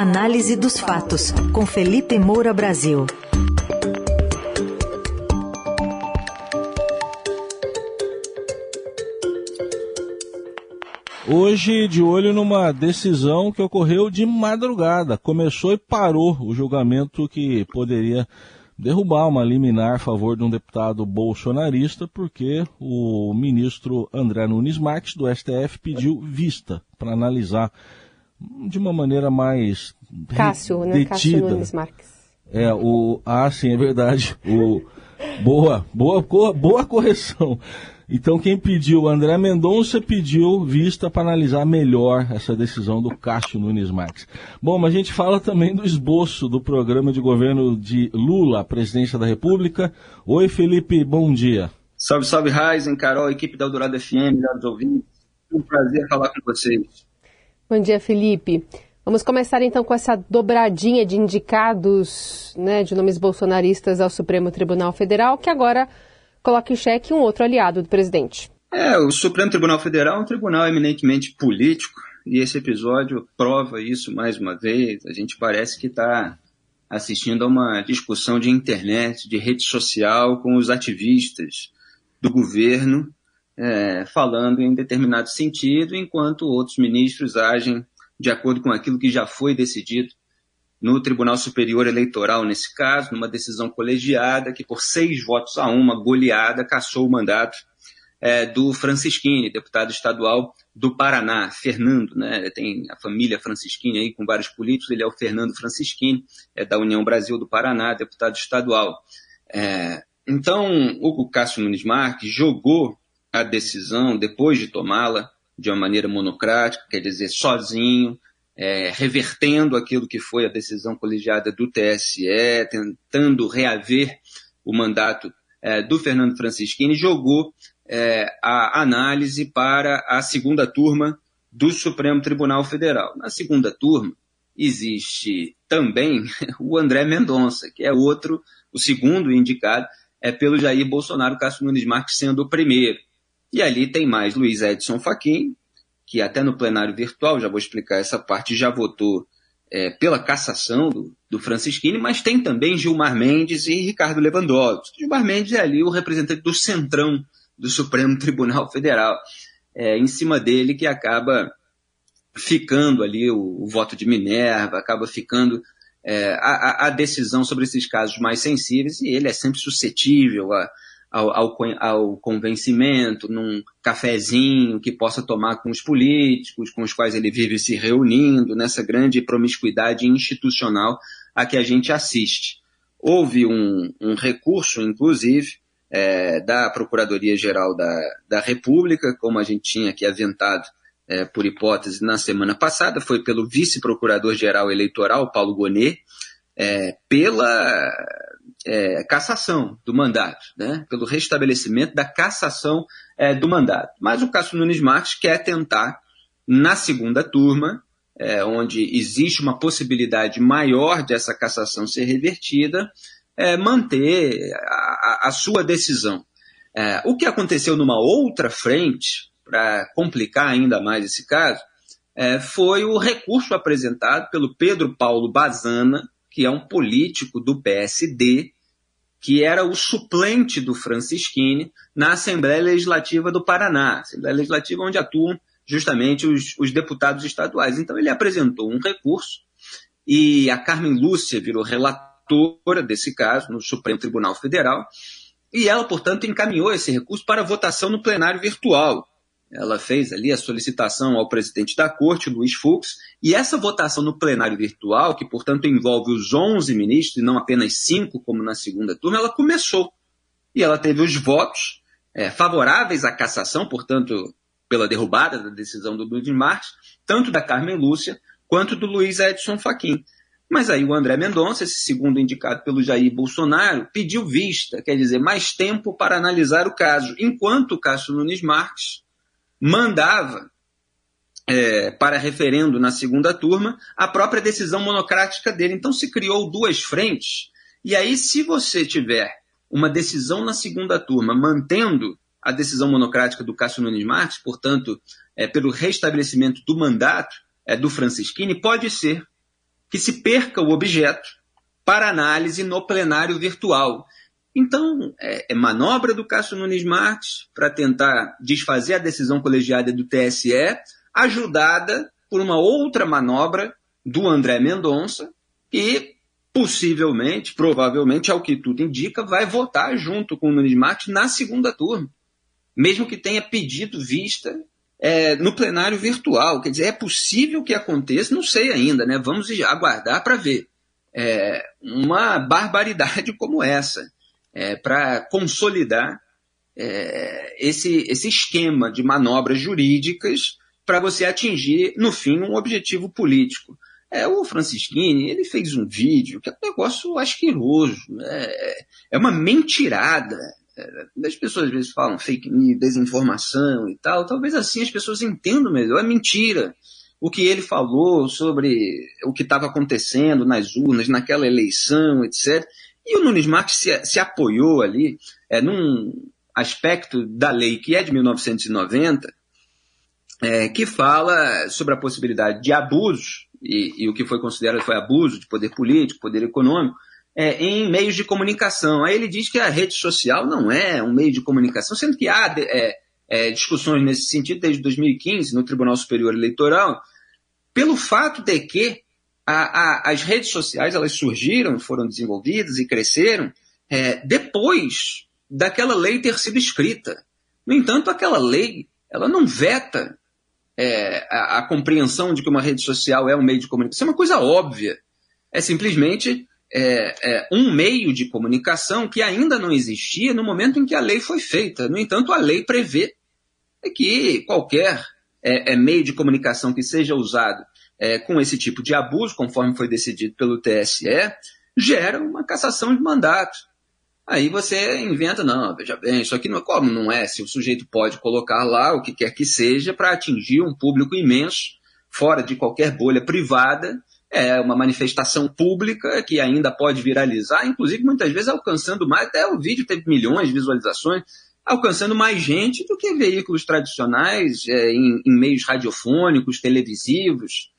Análise dos fatos, com Felipe Moura Brasil. Hoje, de olho numa decisão que ocorreu de madrugada. Começou e parou o julgamento que poderia derrubar uma liminar a favor de um deputado bolsonarista, porque o ministro André Nunes Marques, do STF, pediu vista para analisar de uma maneira mais Cássio, né? detida. Cássio Nunes Marques. É, o. Ah, sim, é verdade. O, boa, boa, boa correção. Então quem pediu, André Mendonça pediu vista para analisar melhor essa decisão do Cássio Nunes Marques. Bom, mas a gente fala também do esboço do programa de governo de Lula, presidência da República. Oi, Felipe, bom dia. Salve, salve, Raizen, Carol, equipe da Eldorado FM, melhores ouvintes. Um prazer falar com vocês. Bom dia, Felipe. Vamos começar então com essa dobradinha de indicados né, de nomes bolsonaristas ao Supremo Tribunal Federal, que agora coloca em xeque um outro aliado do presidente. É, o Supremo Tribunal Federal é um tribunal eminentemente político e esse episódio prova isso mais uma vez. A gente parece que está assistindo a uma discussão de internet, de rede social com os ativistas do governo é, falando em determinado sentido, enquanto outros ministros agem de acordo com aquilo que já foi decidido no Tribunal Superior Eleitoral, nesse caso, numa decisão colegiada que, por seis votos a uma, goleada, cassou o mandato é, do Francisquini, deputado estadual do Paraná, Fernando, né? Tem a família Francisquini aí com vários políticos, ele é o Fernando Francisquini, é da União Brasil do Paraná, deputado estadual. É, então, o Cássio Nunes Marques jogou a decisão, depois de tomá-la, de uma maneira monocrática, quer dizer, sozinho, é, revertendo aquilo que foi a decisão colegiada do TSE, tentando reaver o mandato é, do Fernando Francischini, jogou é, a análise para a segunda turma do Supremo Tribunal Federal. Na segunda turma existe também o André Mendonça, que é outro, o segundo indicado, é pelo Jair Bolsonaro, Cássio Nunes Marques sendo o primeiro. E ali tem mais Luiz Edson Fachin, que até no plenário virtual, já vou explicar essa parte, já votou é, pela cassação do, do Francisquini, mas tem também Gilmar Mendes e Ricardo Lewandowski. Gilmar Mendes é ali o representante do centrão do Supremo Tribunal Federal. É, em cima dele que acaba ficando ali o, o voto de Minerva, acaba ficando é, a, a, decisão sobre esses casos mais sensíveis, e ele é sempre suscetível a, ao, ao, ao, convencimento, num cafezinho que possa tomar com os políticos, com os quais ele vive se reunindo, nessa grande promiscuidade institucional a que a gente assiste. Houve um, um recurso, inclusive, é, da Procuradoria-Geral da, da República, como a gente tinha aqui aventado é, por hipótese na semana passada, foi pelo vice-procurador-geral eleitoral, Paulo Gonet, é, pela é, cassação do mandato, né? pelo restabelecimento da cassação é, do mandato. Mas o Cássio Nunes Marques quer tentar, na segunda turma, é, onde existe uma possibilidade maior de essa cassação ser revertida, é, manter a, a, sua decisão. É, o que aconteceu numa outra frente, para complicar ainda mais esse caso, é, foi o recurso apresentado pelo Pedro Paulo Bazana, que é um político do PSD, que era o suplente do Francisquini na Assembleia Legislativa do Paraná, Assembleia Legislativa onde atuam justamente os, os deputados estaduais. Então ele apresentou um recurso e a Carmen Lúcia virou relatora desse caso no Supremo Tribunal Federal e ela, portanto, encaminhou esse recurso para votação no plenário virtual ela fez ali a solicitação ao presidente da corte, Luiz Fux, e essa votação no plenário virtual, que portanto envolve os 11 ministros e não apenas cinco, como na segunda turma, ela começou. E ela teve os votos é, favoráveis à cassação, portanto, pela derrubada da decisão do Luiz Marques, tanto da Carmen Lúcia quanto do Luiz Edson Fachin. Mas aí o André Mendonça, esse segundo indicado pelo Jair Bolsonaro, pediu vista, quer dizer, mais tempo para analisar o caso, enquanto o Cássio Nunes Marques mandava é, para referendo na segunda turma a própria decisão monocrática dele. Então se criou duas frentes. E aí, se você tiver uma decisão na segunda turma mantendo a decisão monocrática do Cássio Nunes Marques, portanto, é, pelo restabelecimento do mandato é, do Francisquini, pode ser que se perca o objeto para análise no plenário virtual. Então, é, é manobra do Cássio Nunes Marques para tentar desfazer a decisão colegiada do TSE, ajudada por uma outra manobra do André Mendonça, que possivelmente, provavelmente, ao que tudo indica, vai votar junto com o Nunes Marques na segunda turma, mesmo que tenha pedido vista é, no plenário virtual. Quer dizer, é possível que aconteça, não sei ainda, né? Vamos aguardar para ver. É, uma barbaridade como essa, é, para consolidar é, esse, esse esquema de manobras jurídicas para você atingir, no fim, um objetivo político. É, o Francisquini, ele fez um vídeo que é um negócio asqueroso, é, é uma mentirada. É, as pessoas às vezes falam fake news, desinformação e tal, talvez assim as pessoas entendam melhor, é mentira. O que ele falou sobre o que estava acontecendo nas urnas, naquela eleição, etc. E o Nunes Marques se, se apoiou ali é, num aspecto da lei que é de 1990, é, que fala sobre a possibilidade de abusos e, e, o que foi considerado foi abuso de poder político, poder econômico, é, em meios de comunicação. Aí ele diz que a rede social não é um meio de comunicação, sendo que há é, é, discussões nesse sentido desde 2015 no Tribunal Superior Eleitoral, pelo fato de que a, a, as redes sociais elas surgiram, foram desenvolvidas e cresceram é, depois daquela lei ter sido escrita. No entanto, aquela lei ela não veta é, a, a, compreensão de que uma rede social é um meio de comunicação é uma coisa óbvia. É simplesmente é, é, um meio de comunicação que ainda não existia no momento em que a lei foi feita. No entanto, a lei prevê que qualquer é, é, meio de comunicação que seja usado é, com esse tipo de abuso, conforme foi decidido pelo TSE, gera uma cassação de mandato. Aí você inventa, não, veja bem, isso aqui não é como não é, se o sujeito pode colocar lá o que quer que seja para atingir um público imenso, fora de qualquer bolha privada, é uma manifestação pública que ainda pode viralizar, inclusive muitas vezes alcançando mais, até o vídeo teve milhões de visualizações, alcançando mais gente do que veículos tradicionais é, em, em, meios radiofônicos, televisivos.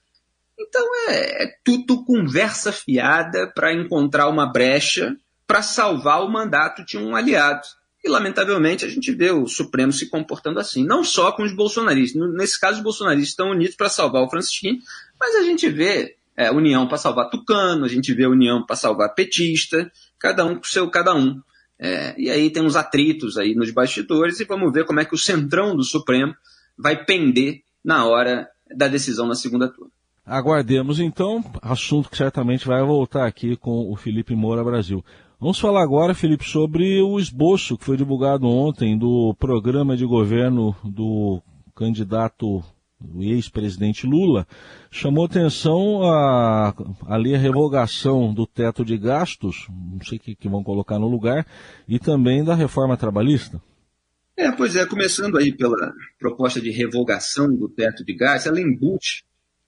Então é, é tudo conversa fiada para encontrar uma brecha para salvar o mandato de um aliado. E, lamentavelmente, a gente vê o Supremo se comportando assim. Não só com os bolsonaristas. Nesse caso, os bolsonaristas estão unidos para salvar o Francisquinho, mas a gente vê é, união para salvar Tucano, a gente vê união para salvar petista, cada um com seu cada um. É, e aí tem uns atritos aí nos bastidores e vamos ver como é que o centrão do Supremo vai pender na hora da decisão na segunda turma. Aguardemos então, assunto que certamente vai voltar aqui com o Felipe Moura Brasil. Vamos falar agora, Felipe, sobre o esboço que foi divulgado ontem do programa de governo do candidato o ex-presidente Lula, chamou atenção a, ali a revogação do teto de gastos, não sei o que, que vão colocar no lugar, e também da reforma trabalhista. É, pois é, começando aí pela proposta de revogação do teto de gastos, ela embute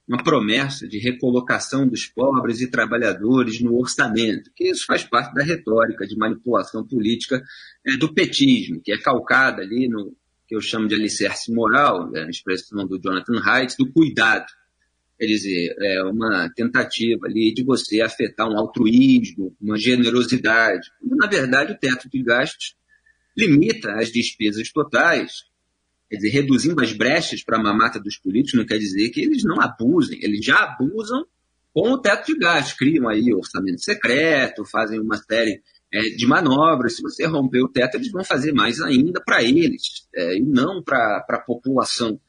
uma promessa de recolocação dos pobres e trabalhadores no orçamento, que isso faz parte da retórica de manipulação política é, do petismo, que é calcada ali no que eu chamo de alicerce moral, né, a expressão do Jonathan Haidt, do cuidado. Quer dizer, é uma tentativa ali de você afetar um altruísmo, uma generosidade. Na verdade, o teto de gastos limita as despesas totais Quer dizer, reduzindo as brechas para a mamata dos políticos não quer dizer que eles não abusem, eles já abusam com o teto de gastos, criam aí orçamento secreto, fazem uma série é, de manobras. Se você romper o teto, eles vão fazer mais ainda para eles, é, e não para a população.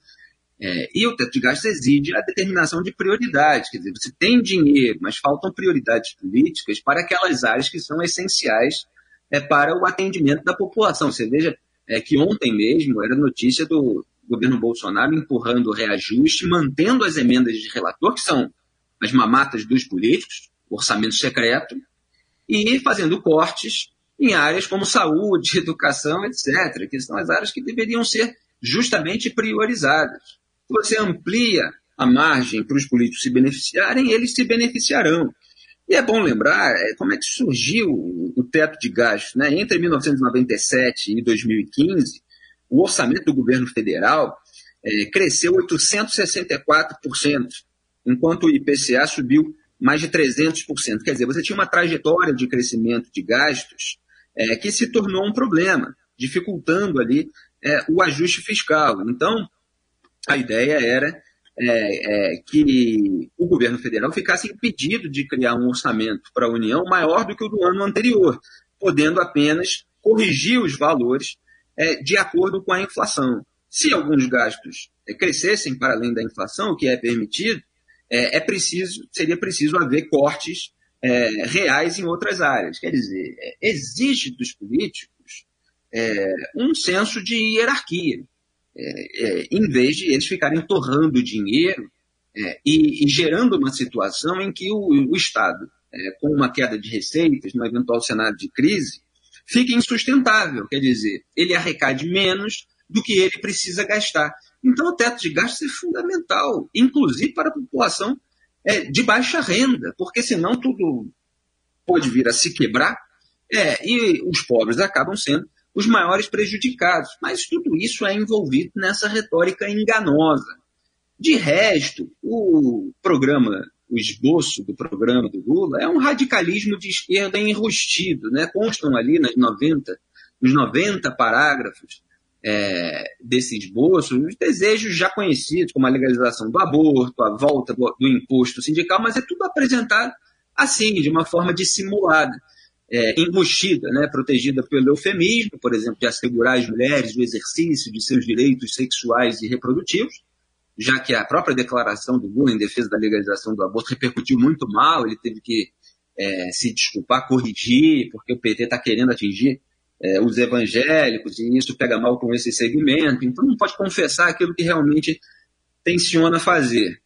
É, e o teto de gastos exige a determinação de prioridades, quer dizer, você tem dinheiro, mas faltam prioridades políticas para aquelas áreas que são essenciais é, para o atendimento da população. Você veja é que ontem mesmo era notícia do governo Bolsonaro empurrando o reajuste, mantendo as emendas de relator, que são as mamatas dos políticos, orçamento secreto, e fazendo cortes em áreas como saúde, educação, etc., que são as áreas que deveriam ser justamente priorizadas. Se você amplia a margem para os políticos se beneficiarem, eles se beneficiarão. E é bom lembrar é, como é que surgiu o teto de gastos. Né? Entre 1997 e 2015, o orçamento do governo federal é, cresceu 864%, enquanto o IPCA subiu mais de 300%. Quer dizer, você tinha uma trajetória de crescimento de gastos é, que se tornou um problema, dificultando ali o ajuste fiscal. Então, a ideia era é, é, que o governo federal ficasse impedido de criar um orçamento para a União maior do que o do ano anterior, podendo apenas corrigir os valores é, de acordo com a inflação. Se alguns gastos é, crescessem para além da inflação, o que é permitido, é, é preciso, seria preciso haver cortes é, reais em outras áreas. Quer dizer, exige dos políticos um senso de hierarquia, é, em vez de eles ficarem torrando dinheiro e, e, gerando uma situação em que o, o Estado, com uma queda de receitas, no eventual cenário de crise, fique insustentável. Quer dizer, ele arrecade menos do que ele precisa gastar. Então, o teto de gastos é fundamental, inclusive para a população é, de baixa renda, porque senão tudo pode vir a se quebrar é, e os pobres acabam sendo os maiores prejudicados. Mas tudo isso é envolvido nessa retórica enganosa. De resto, o programa, o esboço do programa do Lula é um radicalismo de esquerda enrustido. Né? Constam ali nas 90, nos 90 parágrafos é, desse esboço os desejos já conhecidos, como a legalização do aborto, a volta do, do imposto sindical, mas é tudo apresentado assim, de uma forma dissimulada, é, né, protegida pelo eufemismo, por exemplo, de assegurar às mulheres o exercício de seus direitos sexuais e reprodutivos, já que a própria declaração do Lula em defesa da legalização do aborto repercutiu muito mal, ele teve que é, se desculpar, corrigir, porque o PT está querendo atingir é, os evangélicos, e isso pega mal com esse segmento, então não pode confessar aquilo que realmente tenciona fazer.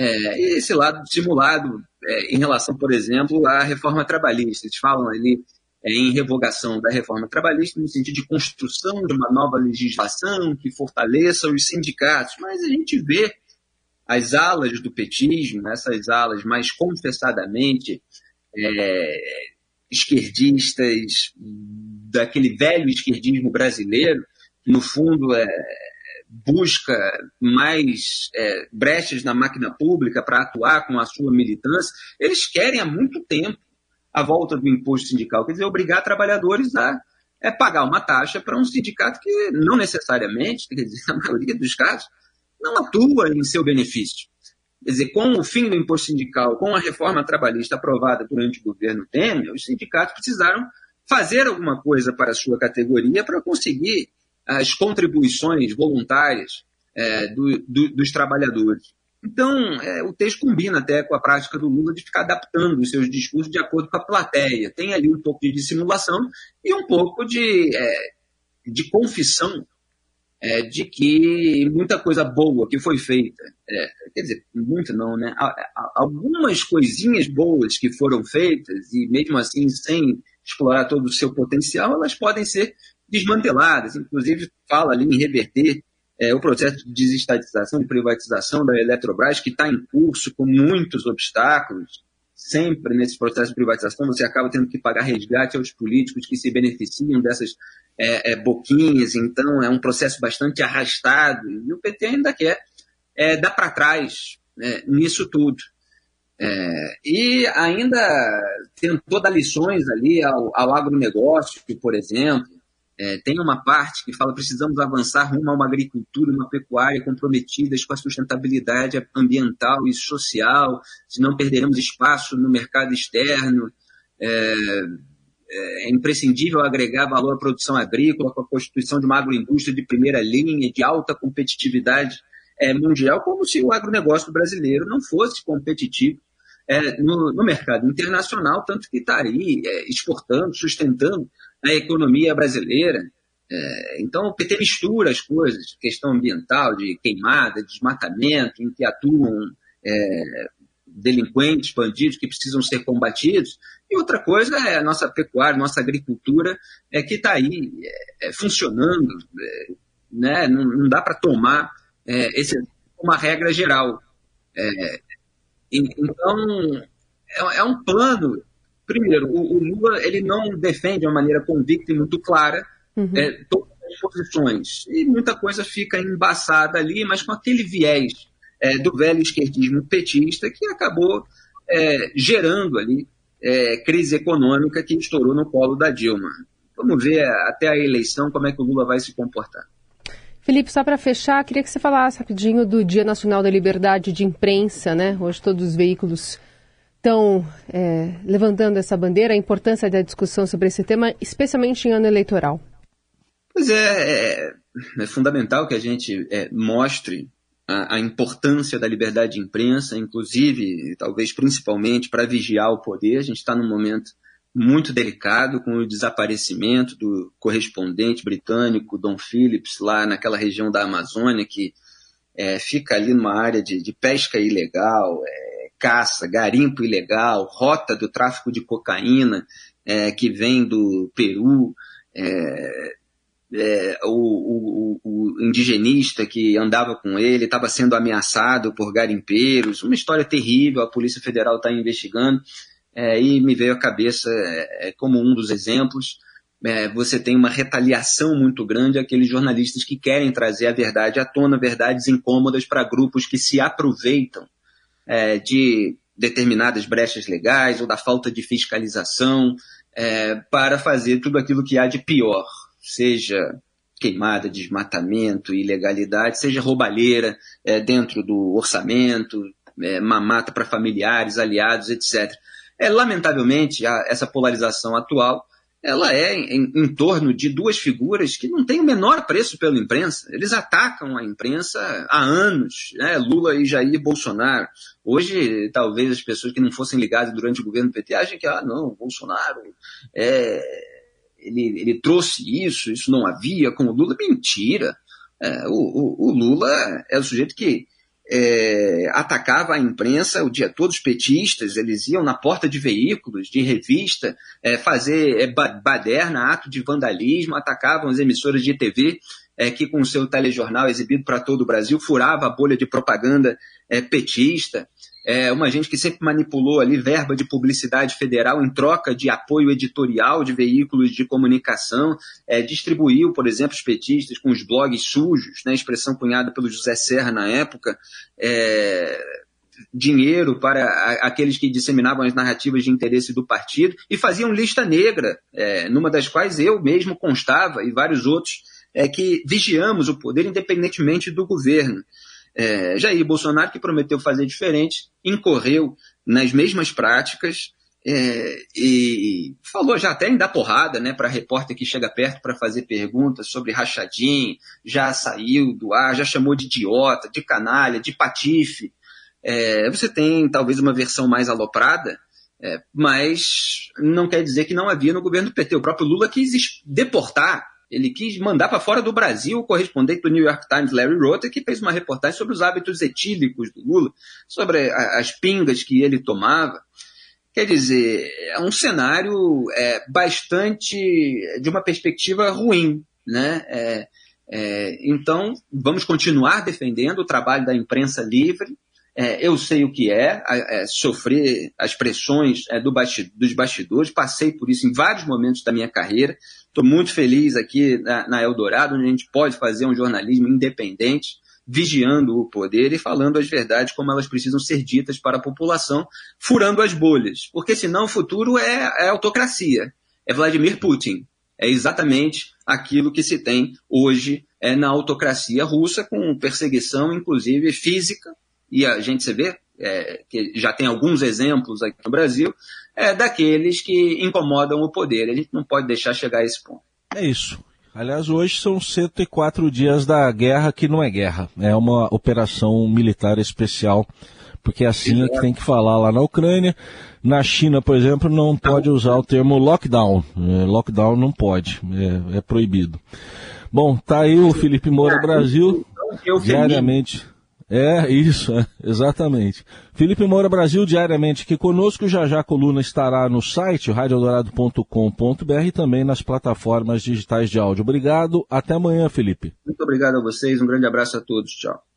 É, esse lado simulado é, em relação, por exemplo, à reforma trabalhista. Eles falam ali é, em revogação da reforma trabalhista no sentido de construção de uma nova legislação que fortaleça os sindicatos, mas a gente vê as alas do petismo, essas alas mais confessadamente é, esquerdistas, daquele velho esquerdismo brasileiro, que no fundo é, busca mais é, brechas na máquina pública para atuar com a sua militância, eles querem há muito tempo a volta do imposto sindical, quer dizer, obrigar trabalhadores a é, pagar uma taxa para um sindicato que não necessariamente, quer dizer, na maioria dos casos, não atua em seu benefício. Quer dizer, com o fim do imposto sindical, com a reforma trabalhista aprovada durante o governo Temer, os sindicatos precisaram fazer alguma coisa para a sua categoria para conseguir as contribuições voluntárias é, do, do, dos trabalhadores. Então, é, o texto combina até com a prática do Lula de ficar adaptando os seus discursos de acordo com a plateia. Tem ali um pouco de dissimulação e um pouco de, é, de confissão é, de que muita coisa boa que foi feita, é, quer dizer, muita não, né? Algumas coisinhas boas que foram feitas, e mesmo assim sem explorar todo o seu potencial, elas podem ser desmanteladas. Inclusive, fala ali em reverter é, o processo de desestatização, de privatização da Eletrobras, que está em curso com muitos obstáculos. Sempre nesse processo de privatização, você acaba tendo que pagar resgate aos políticos que se beneficiam dessas é, é, boquinhas, então é um processo bastante arrastado, e o PT ainda quer é, dar para trás né, nisso tudo. É, e ainda tentou dar lições ali ao, ao agronegócio, por exemplo, é, tem uma parte que fala precisamos avançar rumo a uma agricultura, uma pecuária comprometidas com a sustentabilidade ambiental e social, senão perderemos espaço no mercado externo. É, é imprescindível agregar valor à produção agrícola com a constituição de uma agroindústria de primeira linha, de alta competitividade é, mundial, como se o agronegócio brasileiro não fosse competitivo é, no, no, mercado internacional, tanto que está aí é, exportando, sustentando a economia brasileira. É, então, o PT mistura as coisas, questão ambiental, de queimada, desmatamento, em que atuam é, delinquentes, bandidos que precisam ser combatidos. E outra coisa é a nossa pecuária, nossa agricultura, é, que está aí é, é, funcionando. É, né? não, não dá para tomar é, esse, uma regra geral. Então, é, um plano. Primeiro, o, o, Lula ele não defende de uma maneira convicta e muito clara uhum. todas as posições. E muita coisa fica embaçada ali, mas com aquele viés é, do velho esquerdismo petista que acabou é, gerando ali é, crise econômica que estourou no colo da Dilma. Vamos ver até a eleição como é que o Lula vai se comportar. Felipe, só para fechar, queria que você falasse rapidinho do Dia Nacional da Liberdade de Imprensa, né? Hoje todos os veículos estão é, levantando essa bandeira, a importância da discussão sobre esse tema, especialmente em ano eleitoral. Pois é, é, é fundamental que a gente é, mostre a, a, importância da liberdade de imprensa, inclusive, talvez principalmente, para vigiar o poder. A gente está num momento muito delicado com o desaparecimento do correspondente britânico Don Phillips lá naquela região da Amazônia que é, fica ali numa área de, de pesca ilegal, é, caça, garimpo ilegal, rota do tráfico de cocaína é, que vem do Peru, é, é, o, o, o, indigenista que andava com ele estava sendo ameaçado por garimpeiros, uma história terrível, a Polícia Federal está investigando, é, e me veio à cabeça é, é, como um dos exemplos, é, você tem uma retaliação muito grande àqueles jornalistas que querem trazer a verdade à tona, verdades incômodas para grupos que se aproveitam é, de determinadas brechas legais ou da falta de fiscalização para fazer tudo aquilo que há de pior seja queimada, desmatamento, ilegalidade, seja roubalheira é, dentro do orçamento, é, mamata para familiares, aliados, etc. É, lamentavelmente, essa polarização atual ela é em, em, torno de duas figuras que não têm o menor preço pela imprensa. Eles atacam a imprensa há anos, né? Lula e Jair Bolsonaro. Hoje, talvez as pessoas que não fossem ligadas durante o governo PT achem que, ah, não, Bolsonaro é, ele, ele trouxe isso, isso não havia com o Lula. Mentira! É, o, o, o, Lula é o sujeito que é, atacava a imprensa o dia todo, os petistas, eles iam na porta de veículos, de revista, é, fazer é, baderna, ato de vandalismo, atacavam as emissoras de TV, é, que com o seu telejornal exibido para todo o Brasil, furava a bolha de propaganda é, petista é, uma gente que sempre manipulou ali verba de publicidade federal em troca de apoio editorial de veículos de comunicação, é, distribuiu, por exemplo, os petistas com os blogs sujos, né, expressão cunhada pelo José Serra na época, é, dinheiro para aqueles que disseminavam as narrativas de interesse do partido e faziam lista negra, é, numa das quais eu mesmo constava e vários outros, é, que vigiamos o poder independentemente do governo. É, Jair Bolsonaro, que prometeu fazer diferente, incorreu nas mesmas práticas é, e falou já até em dar porrada né, para repórter que chega perto para fazer perguntas sobre rachadinho, já saiu do ar, já chamou de idiota, de canalha, de patife. É, você tem talvez uma versão mais aloprada, é, mas não quer dizer que não havia no governo do PT. O próprio Lula quis deportar ele quis mandar para fora do Brasil o correspondente do New York Times, Larry Rotter, que fez uma reportagem sobre os hábitos etílicos do Lula, sobre as pingas que ele tomava. Quer dizer, é um cenário é, bastante de uma perspectiva ruim. Né? É, é, então, vamos continuar defendendo o trabalho da imprensa livre, é, eu sei o que é, é sofrer as pressões é, do bastidor, dos bastidores, passei por isso em vários momentos da minha carreira. Estou muito feliz aqui na, na, Eldorado, onde a gente pode fazer um jornalismo independente, vigiando o poder e falando as verdades como elas precisam ser ditas para a população, furando as bolhas. Porque senão o futuro é, é autocracia. É Vladimir Putin. É exatamente aquilo que se tem hoje é, na autocracia russa, com perseguição, inclusive física, e a gente se vê é, que já tem alguns exemplos aqui no Brasil, é, daqueles que incomodam o poder. A gente não pode deixar chegar a esse ponto. É isso. Aliás, hoje são 104 dias da guerra que não é guerra, é uma operação militar especial, porque é assim é que tem que falar lá na Ucrânia. Na China, por exemplo, não pode usar o termo lockdown. É, lockdown não pode, é, é proibido. Bom, tá aí o Felipe Moura Brasil, então, diariamente. É, isso, é, exatamente. Felipe Moura Brasil, diariamente aqui conosco. Já já a coluna estará no site radiodorado.com.br e também nas plataformas digitais de áudio. Obrigado, até amanhã, Felipe. Muito obrigado a vocês, um grande abraço a todos, tchau.